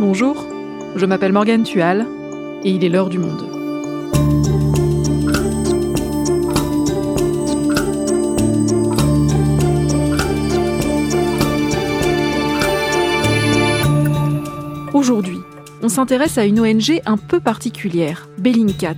Bonjour, je m'appelle Morgane Tual et il est l'heure du monde. Aujourd'hui, on s'intéresse à une ONG un peu particulière, Bellingcat.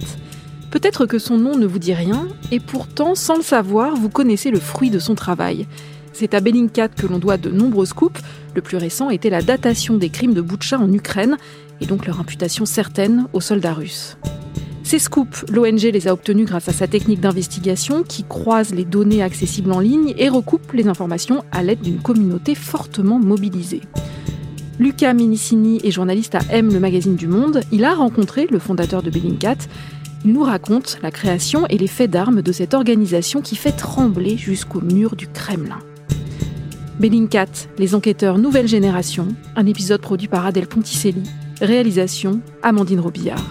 Peut-être que son nom ne vous dit rien, et pourtant, sans le savoir, vous connaissez le fruit de son travail. C'est à Bellingcat que l'on doit de nombreux scoops. Le plus récent était la datation des crimes de Boutcha en Ukraine, et donc leur imputation certaine aux soldats russes. Ces scoops, l'ONG les a obtenus grâce à sa technique d'investigation qui croise les données accessibles en ligne et recoupe les informations à l'aide d'une communauté fortement mobilisée. Lucas Minicini est journaliste à M, le magazine du Monde. Il a rencontré le fondateur de Bellingcat. Il nous raconte la création et les faits d'armes de cette organisation qui fait trembler jusqu'au mur du Kremlin. Bellingcat, les enquêteurs nouvelle génération, un épisode produit par Adèle Ponticelli, réalisation Amandine Robillard.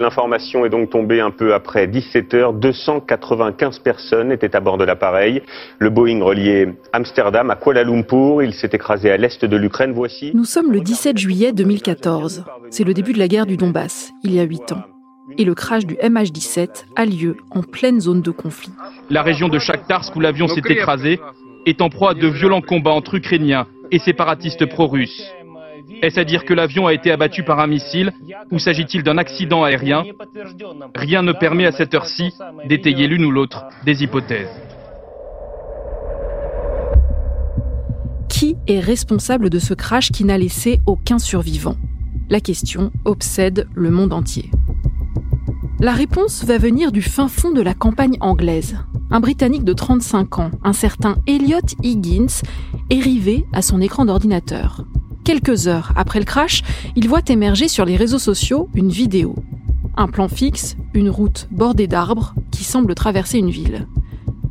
L'information est donc tombée un peu après 17 heures. 295 personnes étaient à bord de l'appareil. Le Boeing reliait Amsterdam à Kuala Lumpur. Il s'est écrasé à l'est de l'Ukraine. Voici. Nous sommes le 17 juillet 2014. C'est le début de la guerre du Donbass, il y a 8 ans. Et le crash du MH17 a lieu en pleine zone de conflit. La région de Shakhtarsk où l'avion s'est écrasé est en proie à de violents combats entre Ukrainiens et séparatistes pro-russes. Est-ce à dire que l'avion a été abattu par un missile ou s'agit-il d'un accident aérien? Rien ne permet à cette heure-ci d'étayer l'une ou l'autre des hypothèses. Qui est responsable de ce crash qui n'a laissé aucun survivant? La question obsède le monde entier. La réponse va venir du fin fond de la campagne anglaise. Un Britannique de 35 ans, un certain Elliot Higgins, est rivé à son écran d'ordinateur. Quelques heures après le crash, il voit émerger sur les réseaux sociaux une vidéo. Un plan fixe, une route bordée d'arbres qui semble traverser une ville.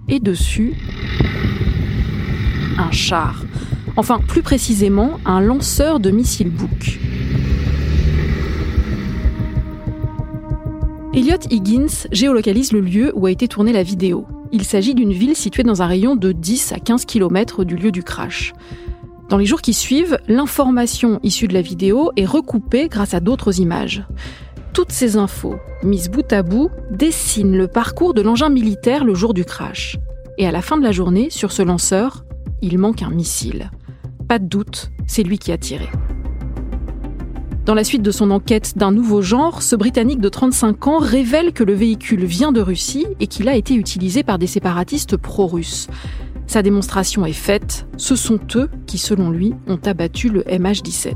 Et dessus, un char. Enfin, plus précisément, un lanceur de missiles Book. Elliot Higgins géolocalise le lieu où a été tournée la vidéo. Il s'agit d'une ville située dans un rayon de 10 à 15 km du lieu du crash. Dans les jours qui suivent, l'information issue de la vidéo est recoupée grâce à d'autres images. Toutes ces infos, mises bout à bout, dessinent le parcours de l'engin militaire le jour du crash. Et à la fin de la journée, sur ce lanceur, il manque un missile. Pas de doute, c'est lui qui a tiré. Dans la suite de son enquête d'un nouveau genre, ce Britannique de 35 ans révèle que le véhicule vient de Russie et qu'il a été utilisé par des séparatistes pro-russes. Sa démonstration est faite, ce sont eux qui, selon lui, ont abattu le MH17.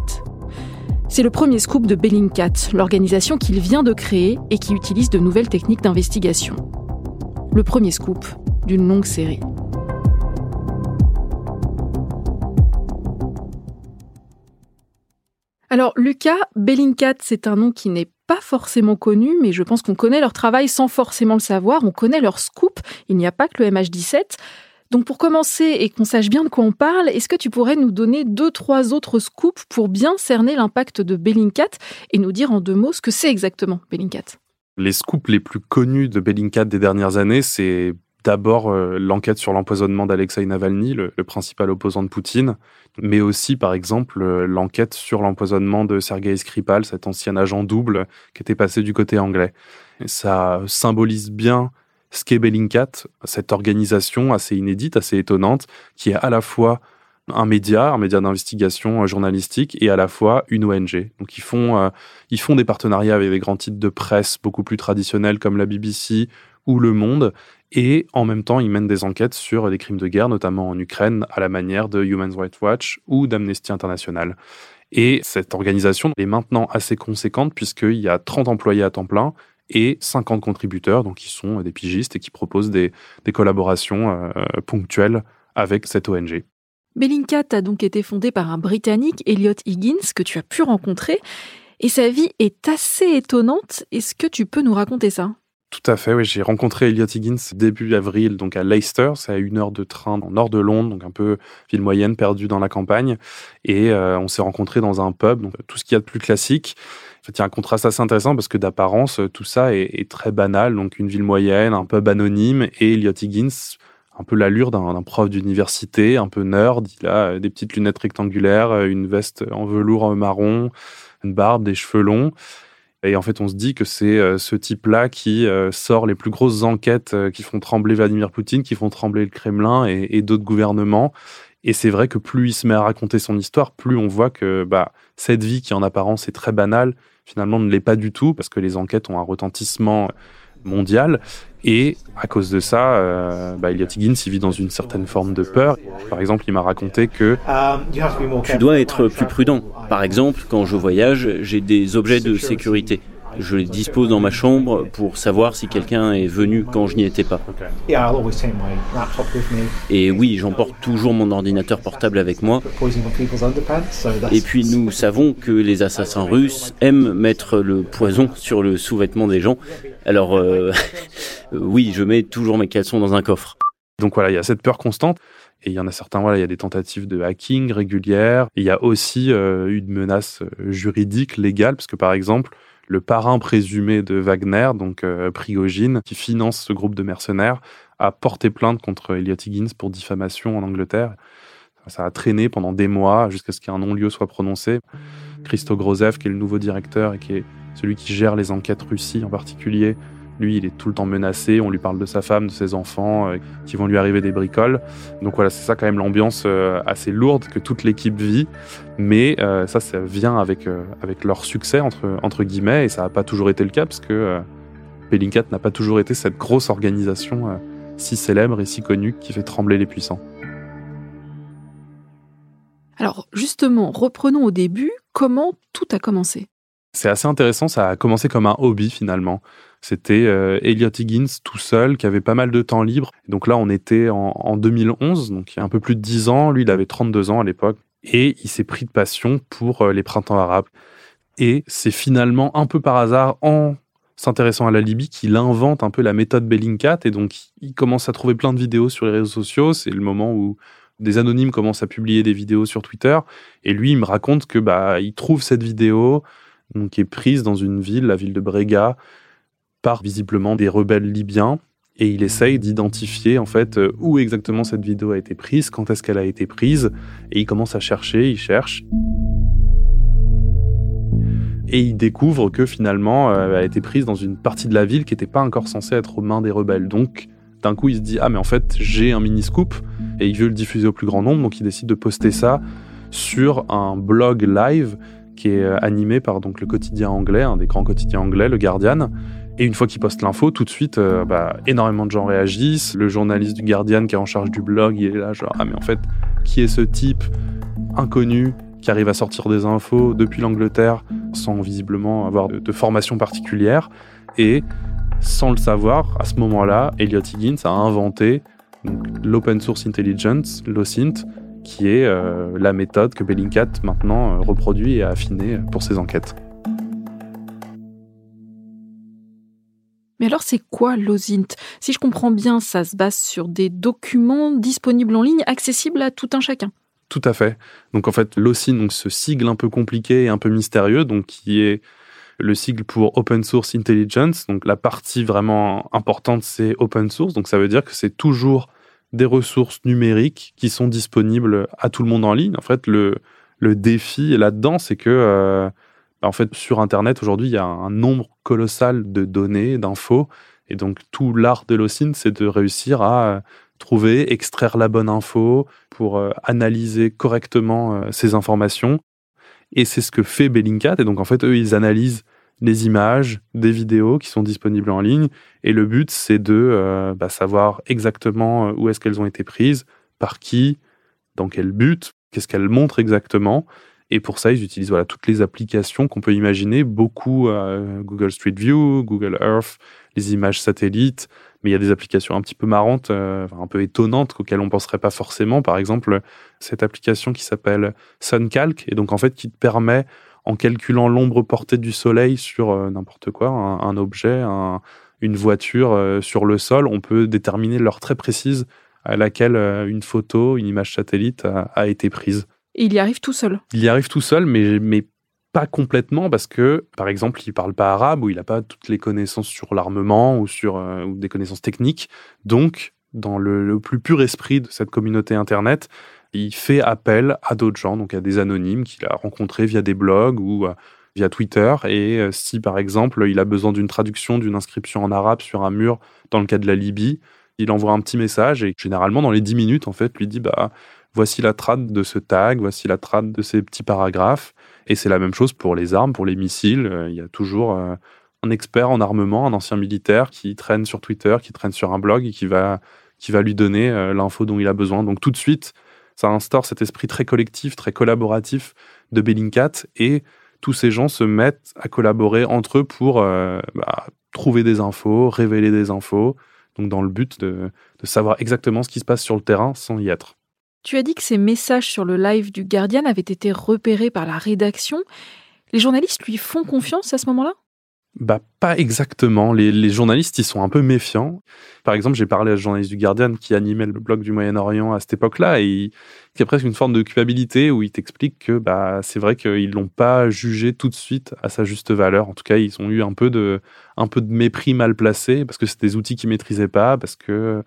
C'est le premier scoop de Bellingcat, l'organisation qu'il vient de créer et qui utilise de nouvelles techniques d'investigation. Le premier scoop d'une longue série. Alors Lucas, Bellingcat, c'est un nom qui n'est pas forcément connu, mais je pense qu'on connaît leur travail sans forcément le savoir, on connaît leur scoop, il n'y a pas que le MH17. Donc pour commencer et qu'on sache bien de quoi on parle, est-ce que tu pourrais nous donner deux, trois autres scoops pour bien cerner l'impact de Bellingcat et nous dire en deux mots ce que c'est exactement Bellingcat? Les scoops les plus connus de Bellingcat des dernières années, c'est d'abord euh, l'enquête sur l'empoisonnement d'Alexei Navalny, le, principal opposant de Poutine, mais aussi par exemple euh, l'enquête sur l'empoisonnement de Sergei Skripal, cet ancien agent double qui était passé du côté anglais. ça symbolise bien Bellingcat, cette organisation assez inédite, assez étonnante, qui est à la fois un média, un média d'investigation euh, journalistique et à la fois une ONG. Donc ils font, ils font des partenariats avec des grands titres de presse beaucoup plus traditionnels comme la BBC ou Le Monde et en même temps ils mènent des enquêtes sur des crimes de guerre, notamment en Ukraine, à la manière de Human Rights Watch ou d'Amnesty International. Et cette organisation est maintenant assez conséquente puisqu'il y a 30 employés à temps plein et 50 contributeurs, donc qui sont des pigistes et qui proposent des, collaborations euh, ponctuelles avec cette ONG. Bellingcat a donc été fondé par un Britannique, Elliot Higgins, que tu as pu rencontrer, et sa vie est assez étonnante. Est-ce que tu peux nous raconter ça? Tout à fait, oui. J'ai rencontré Elliot Higgins début avril, donc à Leicester. C'est à une heure de train dans le nord de Londres, donc un peu ville moyenne, perdue dans la campagne. Et euh, on s'est rencontrés dans un pub, donc tout ce qu'il y a de plus classique. En fait, il y a un contraste assez intéressant parce que d'apparence, tout ça est, très banal. Donc, une ville moyenne, un pub anonyme et Elliot Higgins, un peu l'allure d'un prof d'université, un peu nerd. Il a des petites lunettes rectangulaires, une veste en velours marron, une barbe, des cheveux longs. Et en fait, on se dit que c'est euh, ce type-là qui euh, sort les plus grosses enquêtes euh, qui font trembler Vladimir Poutine, qui font trembler le Kremlin et, d'autres gouvernements. Et c'est vrai que plus il se met à raconter son histoire, plus on voit que bah, cette vie qui en apparence est très banale, finalement ne l'est pas du tout, parce que les enquêtes ont un retentissement mondial. Et à cause de ça, euh, bah, Elliot Higgins il vit dans une certaine forme de peur. Par exemple, il m'a raconté que tu dois être plus prudent. Par exemple, quand je voyage, j'ai des objets de sécurité. Je les dispose dans ma chambre pour savoir si quelqu'un est venu quand je n'y étais pas. Et oui, j'emporte toujours mon ordinateur portable avec moi. Et puis nous savons que les assassins russes aiment mettre le poison sur le sous-vêtement des gens. Alors euh, oui, je mets toujours mes caleçons dans un coffre. Donc voilà, il y a cette peur constante. Et il y en a certains, voilà, il y a des tentatives de hacking régulières. il y a aussi euh, une menace euh, juridique, légale, parce que par exemple, le parrain présumé de Wagner, donc euh, Prigogine, qui finance ce groupe de mercenaires, a porté plainte contre Elliot Higgins pour diffamation en Angleterre. Ça a traîné pendant des mois jusqu'à ce qu'un non-lieu soit prononcé. Christo Grozev, qui est le nouveau directeur et qui est celui qui gère les enquêtes Russie en particulier, lui, il est tout le temps menacé. On lui parle de sa femme, de ses enfants, euh, qui vont lui arriver des bricoles. Donc voilà, c'est ça quand même l'ambiance euh, assez lourde que toute l'équipe vit. Mais euh, ça, ça vient avec, leur succès, entre, entre guillemets. Et ça n'a pas toujours été le cas, parce que Bellingcat n'a pas toujours été cette grosse organisation si célèbre et si connue qui fait trembler les puissants. Alors justement, reprenons au début, comment tout a commencé? C'est assez intéressant, ça a commencé comme un hobby finalement. C'était euh, Elliot Higgins tout seul qui avait pas mal de temps libre. Donc là, on était en, 2011, donc il y a un peu plus de 10 ans. Lui, il avait 32 ans à l'époque. Et il s'est pris de passion pour euh, les printemps arabes. Et c'est finalement un peu par hasard, en s'intéressant à la Libye, qu'il invente un peu la méthode Bellingcat. Et donc, il commence à trouver plein de vidéos sur les réseaux sociaux. C'est le moment où des anonymes commencent à publier des vidéos sur Twitter. Et lui, il me raconte que bah, il trouve cette vidéo donc, qui est prise dans une ville, la ville de Brega, par visiblement des rebelles libyens et il essaye d'identifier en fait euh, où exactement cette vidéo a été prise, quand est-ce qu'elle a été prise, et il commence à chercher, il cherche. Et il découvre que finalement, euh, elle a été prise dans une partie de la ville qui n'était pas encore censée être aux mains des rebelles. Donc, d'un coup, il se dit Ah, mais en fait, j'ai un mini-scoop, et il veut le diffuser au plus grand nombre, donc il décide de poster ça sur un blog live qui est euh, animé par donc le quotidien anglais, un des grands quotidiens anglais, le Guardian. Et une fois qu'il poste l'info, tout de suite, euh, bah, énormément de gens réagissent. Le journaliste du Guardian qui est en charge du blog, il est là genre ah mais en fait, qui est ce type inconnu qui arrive à sortir des infos depuis l'Angleterre sans visiblement avoir de, formation particulière? Et sans le savoir, à ce moment-là, Elliot Higgins a inventé l'open source intelligence, l'OSINT, qui est euh, la méthode que Bellingcat maintenant euh, reproduit et a affinée pour ses enquêtes. Mais alors c'est quoi l'OSINT? Si je comprends bien, ça se base sur des documents disponibles en ligne, accessibles à tout un chacun. Tout à fait. Donc en fait, l'OSINT, donc ce sigle un peu compliqué et un peu mystérieux, donc qui est le sigle pour Open Source Intelligence. Donc la partie vraiment importante, c'est open source. Donc ça veut dire que c'est toujours des ressources numériques qui sont disponibles à tout le monde en ligne. En fait, le, le défi là-dedans, c'est que euh, en fait, sur Internet, aujourd'hui, il y a un nombre colossal de données, d'infos. Et donc, tout l'art de l'OSINT, c'est de réussir à euh, trouver, extraire la bonne info pour euh, analyser correctement ces informations. Et c'est ce que fait Bellingcat. Et donc, en fait, eux, ils analysent les images, des vidéos qui sont disponibles en ligne. Et le but, c'est de euh, bah, savoir exactement euh, où est-ce qu'elles ont été prises, par qui, dans quel but, qu'est-ce qu'elles montrent exactement. Et pour ça, ils utilisent voilà, toutes les applications qu'on peut imaginer, beaucoup euh, Google Street View, Google Earth, les images satellites, mais il y a des applications un petit peu marrantes, un peu étonnantes, auxquelles on ne penserait pas forcément. Par exemple, cette application qui s'appelle SunCalc, et donc en fait qui te permet en calculant l'ombre portée du soleil sur euh, n'importe quoi, un, objet, une voiture euh, sur le sol, on peut déterminer l'heure très précise à laquelle euh, une photo, une image satellite a, été prise. Et il y arrive tout seul Il y arrive tout seul, mais, mais pas complètement parce que, par exemple, il parle pas arabe ou il n'a pas toutes les connaissances sur l'armement ou sur ou des connaissances techniques. Donc, dans le, plus pur esprit de cette communauté Internet, il fait appel à d'autres gens, donc à des anonymes qu'il a rencontrés via des blogs ou euh, via Twitter. Et euh, si, par exemple, il a besoin d'une traduction d'une inscription en arabe sur un mur dans le cas de la Libye, il envoie un petit message et généralement, dans les 10 minutes, en fait, lui dit bah, voici la trad de ce tag, voici la trad de ces petits paragraphes. Et c'est la même chose pour les armes, pour les missiles. Euh, il y a toujours un expert en armement, un ancien militaire qui traîne sur Twitter, qui traîne sur un blog et qui va, qui va lui donner l'info dont il a besoin. Donc tout de suite, ça instaure cet esprit très collectif, très collaboratif de Bellingcat et tous ces gens se mettent à collaborer entre eux pour euh, bah, trouver des infos, révéler des infos, donc dans le but de, de, savoir exactement ce qui se passe sur le terrain sans y être. Tu as dit que ces messages sur le live du Guardian avaient été repérés par la rédaction. Les journalistes lui font confiance à ce moment-là? Bah, pas exactement. Les, journalistes, ils sont un peu méfiants. Par exemple, j'ai parlé à un journaliste du Guardian qui animait le blog du Moyen-Orient à cette époque-là et qui a presque une forme de culpabilité où il t'explique que bah, c'est vrai qu'ils l'ont pas jugé tout de suite à sa juste valeur. En tout cas, ils ont eu un peu de, un peu de mépris mal placé parce que c'est des outils qu'ils maîtrisaient pas, parce que,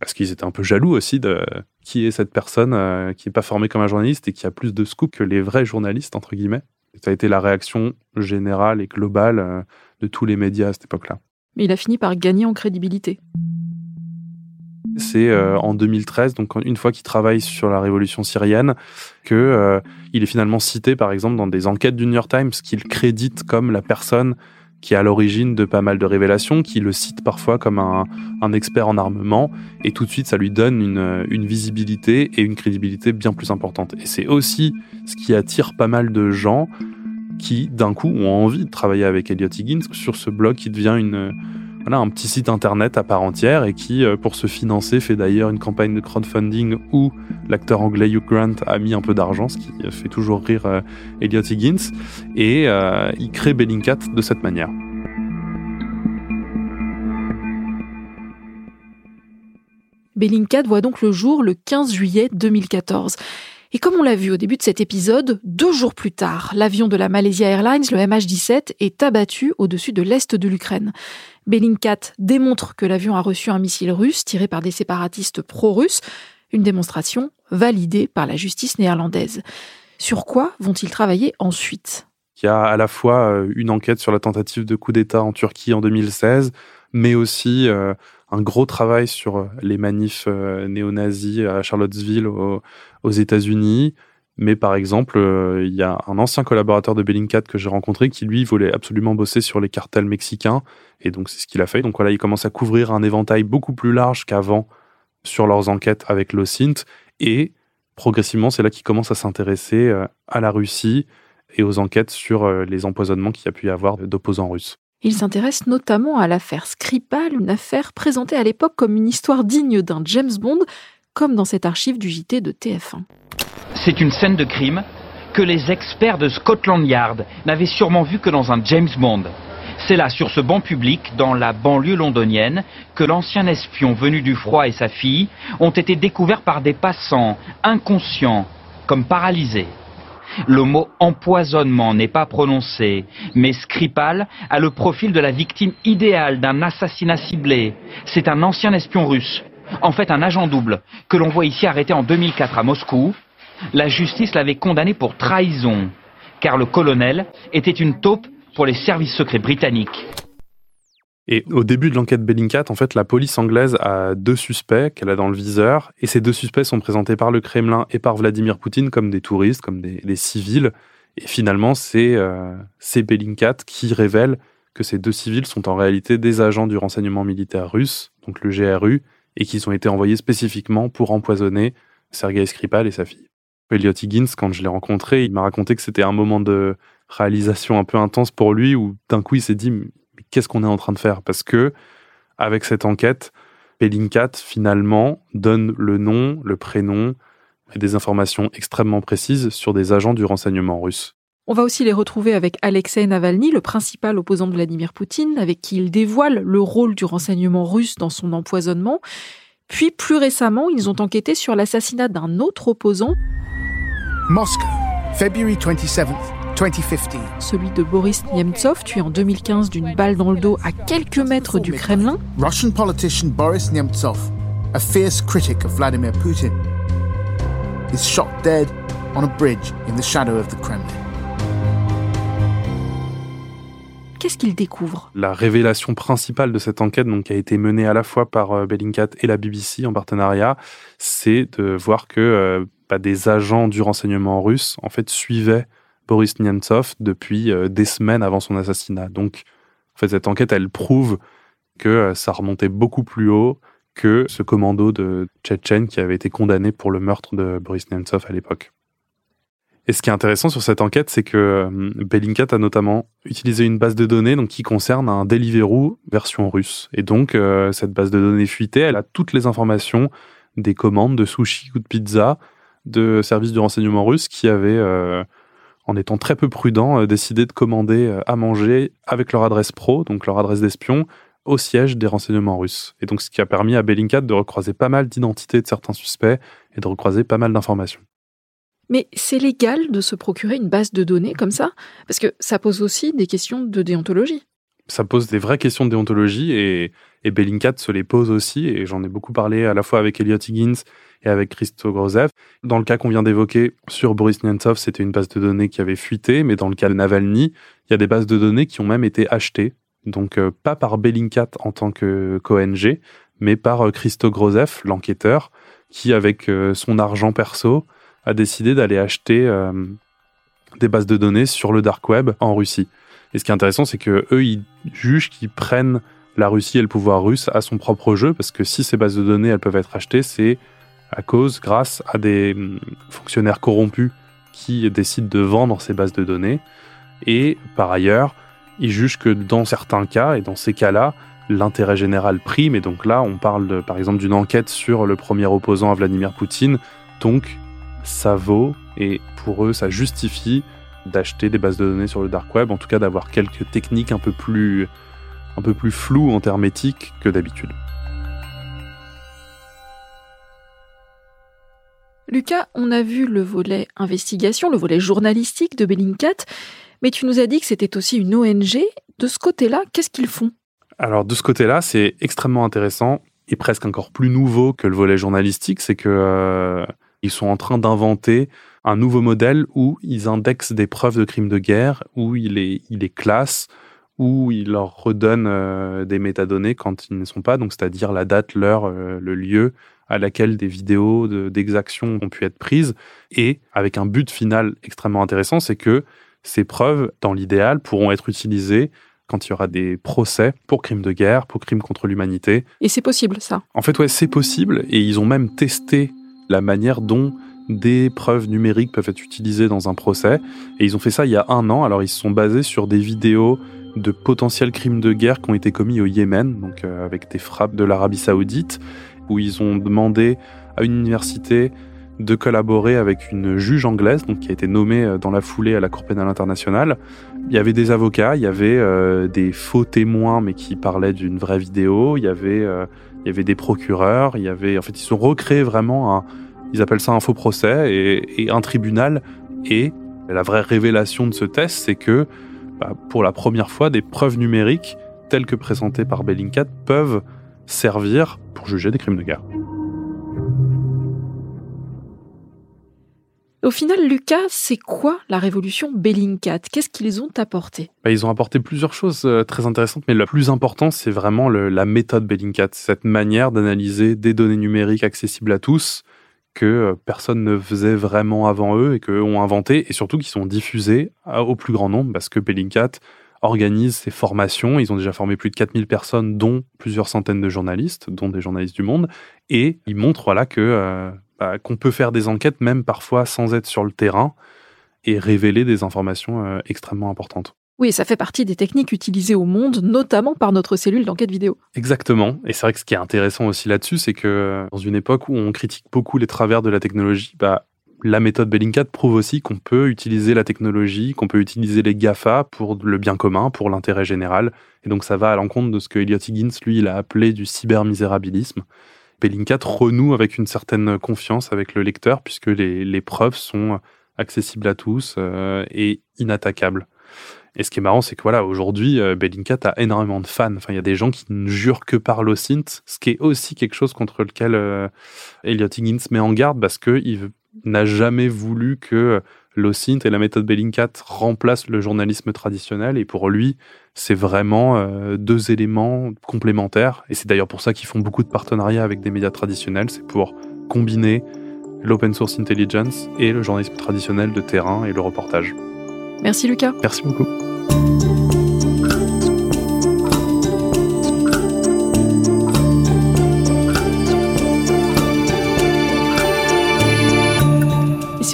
parce qu'ils étaient un peu jaloux aussi de qui est cette personne euh, qui est pas formée comme un journaliste et qui a plus de scoop que les vrais journalistes, entre guillemets. Ça a été la réaction générale et globale euh, de tous les médias à cette époque-là. Mais il a fini par gagner en crédibilité. C'est euh, en 2013, donc une fois qu'il travaille sur la révolution syrienne, que euh, il est finalement cité, par exemple, dans des enquêtes du New York Times, qu'il crédite comme la personne qui est à l'origine de pas mal de révélations, qui le cite parfois comme un, expert en armement, et tout de suite ça lui donne une, une visibilité et une crédibilité bien plus importante. Et c'est aussi ce qui attire pas mal de gens qui d'un coup ont envie de travailler avec Elliot Higgins sur ce blog qui devient une, voilà, un petit site internet à part entière et qui, euh, pour se financer, fait d'ailleurs une campagne de crowdfunding où l'acteur anglais Hugh Grant a mis un peu d'argent, ce qui fait toujours rire euh, Elliot Higgins, et euh, il crée Bellingcat de cette manière. Bellingcat voit donc le jour le 15 juillet 2014. Et comme on l'a vu au début de cet épisode, deux jours plus tard, l'avion de la Malaysia Airlines, le MH17, est abattu au-dessus de l'est de l'Ukraine. Bellingcat démontre que l'avion a reçu un missile russe tiré par des séparatistes pro-russes, une démonstration validée par la justice néerlandaise. Sur quoi vont-ils travailler ensuite? Il y a à la fois euh, une enquête sur la tentative de coup d'État en Turquie en 2016, mais aussi euh, un gros travail sur euh, les manifs euh, néo-nazis à Charlottesville aux, États-Unis. Mais par exemple, euh, il y a un ancien collaborateur de Bellingcat que j'ai rencontré qui, lui, voulait absolument bosser sur les cartels mexicains. Et donc, c'est ce qu'il a fait. Donc voilà, il commence à couvrir un éventail beaucoup plus large qu'avant sur leurs enquêtes avec l'OSINT. Et progressivement, c'est là qu'il commence à s'intéresser à la Russie et aux enquêtes sur les empoisonnements qu'il y a pu y avoir d'opposants russes. Il s'intéresse notamment à l'affaire Skripal, une affaire présentée à l'époque comme une histoire digne d'un James Bond, comme dans cette archive du JT de TF1. C'est une scène de crime que les experts de Scotland Yard n'avaient sûrement vue que dans un James Bond. C'est là, sur ce banc public, dans la banlieue londonienne, que l'ancien espion venu du froid et sa fille ont été découverts par des passants, inconscients, comme paralysés. Le mot empoisonnement n'est pas prononcé, mais Skripal a le profil de la victime idéale d'un assassinat ciblé. C'est un ancien espion russe, en fait un agent double, que l'on voit ici arrêté en 2004 à Moscou. La justice l'avait condamné pour trahison, car le colonel était une taupe pour les services secrets britanniques. Et au début de l'enquête Bellingcat, en fait, la police anglaise a deux suspects qu'elle a dans le viseur, et ces deux suspects sont présentés par le Kremlin et par Vladimir Poutine comme des touristes, comme des, civils. Et finalement, c'est euh, Bellingcat qui révèle que ces deux civils sont en réalité des agents du renseignement militaire russe, donc le GRU, et qu'ils ont été envoyés spécifiquement pour empoisonner Sergei Skripal et sa fille. Elliot Higgins, quand je l'ai rencontré, il m'a raconté que c'était un moment de réalisation un peu intense pour lui, où d'un coup il s'est dit qu'est-ce qu'on est en train de faire? Parce que, avec cette enquête, Bellingcat, finalement, donne le nom, le prénom et des informations extrêmement précises sur des agents du renseignement russe. On va aussi les retrouver avec Alexei Navalny, le principal opposant de Vladimir Poutine, avec qui il dévoile le rôle du renseignement russe dans son empoisonnement. Puis, plus récemment, ils ont enquêté sur l'assassinat d'un autre opposant. Moscow, February 27 celui de Boris Nemtsov, tué en 2015 d'une balle dans le dos à quelques mètres du Kremlin. Russian politician Boris Nemtsov a fierce critic of Vladimir Putin, is shot dead on a bridge in the shadow of the Kremlin. Qu'est-ce qu'il découvre? La révélation principale de cette enquête, donc, qui a été menée à la fois par euh, Bellingcat et la BBC en partenariat, c'est de voir que euh, bah, des agents du renseignement russe en fait suivaient Boris Nemtsov depuis euh, des semaines avant son assassinat. Donc, en fait, cette enquête, elle prouve que ça remontait beaucoup plus haut que ce commando de Tchétchène qui avait été condamné pour le meurtre de Boris Nemtsov à l'époque. Et ce qui est intéressant sur cette enquête, c'est que euh, Bellingcat a notamment utilisé une base de données donc, qui concerne un Deliveroo version russe. Et donc, euh, cette base de données fuitée, elle a toutes les informations des commandes de sushi ou de pizza de services de renseignement russe qui avaient, euh, en étant très peu prudents, décidé de commander à manger avec leur adresse pro, donc leur adresse d'espion, au siège des renseignements russes. Et donc, ce qui a permis à Bellingcat de recroiser pas mal d'identités de certains suspects et de recroiser pas mal d'informations. Mais c'est légal de se procurer une base de données comme ça? Parce que ça pose aussi des questions de déontologie. Ça pose des vraies questions de déontologie et, et Bellingcat se les pose aussi. Et j'en ai beaucoup parlé à la fois avec Elliot Higgins et avec Christo Grozev. Dans le cas qu'on vient d'évoquer sur Boris Nemtsov, c'était une base de données qui avait fuité. Mais dans le cas de Navalny, il y a des bases de données qui ont même été achetées. Donc euh, pas par Bellingcat en tant qu'ONG, mais par euh, Christo Grozev, l'enquêteur, qui avec euh, son argent perso a décidé d'aller acheter des bases de données sur le dark web en Russie. Et ce qui est intéressant, c'est que eux, ils jugent qu'ils prennent la Russie et le pouvoir russe à son propre jeu, parce que si ces bases de données elles peuvent être achetées, c'est à cause, grâce à des hum, fonctionnaires corrompus qui décident de vendre ces bases de données. Et par ailleurs, ils jugent que dans certains cas, et dans ces cas-là, l'intérêt général prime. Et donc là, on parle par exemple d'une enquête sur le premier opposant à Vladimir Poutine. Donc ça vaut et pour eux ça justifie d'acheter des bases de données sur le dark web, en tout cas d'avoir quelques techniques un peu plus un peu plus floues en termes éthiques que d'habitude. Lucas, on a vu le volet investigation, le volet journalistique de Bellingcat, mais tu nous as dit que c'était aussi une ONG. De ce côté-là, qu'est-ce qu'ils font? Alors de ce côté-là, c'est extrêmement intéressant et presque encore plus nouveau que le volet journalistique, c'est que euh, sont en train d'inventer un nouveau modèle où ils indexent des preuves de crimes de guerre, où ils les, les classent, où ils leur redonnent euh, des métadonnées quand ils ne sont pas, donc c'est-à-dire la date, l'heure, euh, le lieu à laquelle des vidéos d'exactions ont pu être prises, et avec un but final extrêmement intéressant, c'est que ces preuves, dans l'idéal, pourront être utilisées quand il y aura des procès pour crimes de guerre, pour crimes contre l'humanité. Et c'est possible, ça En fait, ouais, c'est possible, et ils ont même testé la manière dont des preuves numériques peuvent être utilisées dans un procès. Et ils ont fait ça il y a un an. Alors ils se sont basés sur des vidéos de potentiels crimes de guerre qui ont été commis au Yémen, donc euh, avec des frappes de l'Arabie saoudite, où ils ont demandé à une université de collaborer avec une juge anglaise, donc qui a été nommée euh, dans la foulée à la Cour pénale internationale. Il y avait des avocats, il y avait euh, des faux témoins, mais qui parlaient d'une vraie vidéo. Il y avait il y avait des procureurs, il y avait, en fait, ils ont recréé vraiment un, ils appellent ça un faux procès et, un tribunal. Et la vraie révélation de ce test, c'est que bah, pour la première fois, des preuves numériques telles que présentées par Bellingcat peuvent servir pour juger des crimes de guerre. Au final, Lucas, c'est quoi la révolution Bellingcat? Qu'est-ce qu'ils ont apporté? Bah, Ils ont apporté plusieurs choses euh, très intéressantes, mais le plus important, c'est vraiment la méthode Bellingcat, cette manière d'analyser des données numériques accessibles à tous que euh, personne ne faisait vraiment avant eux et qu'eux ont inventé, et surtout qui sont diffusés au plus grand nombre, parce que Bellingcat organise ces formations. Ils ont déjà formé plus de 4000 personnes, dont plusieurs centaines de journalistes, dont des journalistes du monde, et ils montrent voilà, que... Euh, bah, qu'on peut faire des enquêtes même parfois sans être sur le terrain et révéler des informations euh, extrêmement importantes. Oui, ça fait partie des techniques utilisées au monde, notamment par notre cellule d'enquête vidéo. Exactement. Et c'est vrai que ce qui est intéressant aussi là-dessus, c'est que dans une époque où on critique beaucoup les travers de la technologie, bah, la méthode Bellingcat prouve aussi qu'on peut utiliser la technologie, qu'on peut utiliser les GAFA pour le bien commun, pour l'intérêt général. Et donc ça va à l'encontre de ce que Elliot Higgins, lui, il a appelé du cybermisérabilisme. Bellingcat renoue avec une certaine confiance avec le lecteur puisque les, preuves sont accessibles à tous euh, et inattaquables. Et ce qui est marrant, c'est que voilà, aujourd'hui, euh, Bellingcat a énormément de fans. Enfin, il y a des gens qui ne jurent que par l'OSINT, ce qui est aussi quelque chose contre lequel euh, Higgins met en garde parce qu'il n'a jamais voulu que l'OSINT et la méthode Bellingcat remplacent le journalisme traditionnel. Et pour lui, c'est vraiment euh, deux éléments complémentaires. Et c'est d'ailleurs pour ça qu'ils font beaucoup de partenariats avec des médias traditionnels. C'est pour combiner l'open source intelligence et le journalisme traditionnel de terrain et le reportage. Merci Lucas. Merci beaucoup.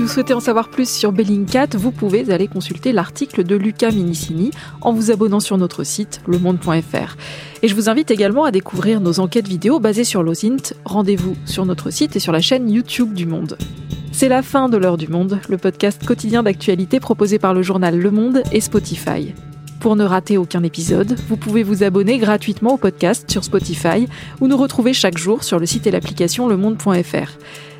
Vous souhaitez en savoir plus sur Bellingcat, vous pouvez aller consulter l'article de Lucas Minicini en vous abonnant sur notre site lemonde.fr. Et je vous invite également à découvrir nos enquêtes vidéo basées sur l'OSINT. Rendez-vous sur notre site et sur la chaîne YouTube du Monde. C'est la fin de l'heure du monde, le podcast quotidien d'actualité proposé par le journal Le Monde et Spotify. Pour ne rater aucun épisode, vous pouvez vous abonner gratuitement au podcast sur Spotify ou nous retrouver chaque jour sur le site et l'application lemonde.fr.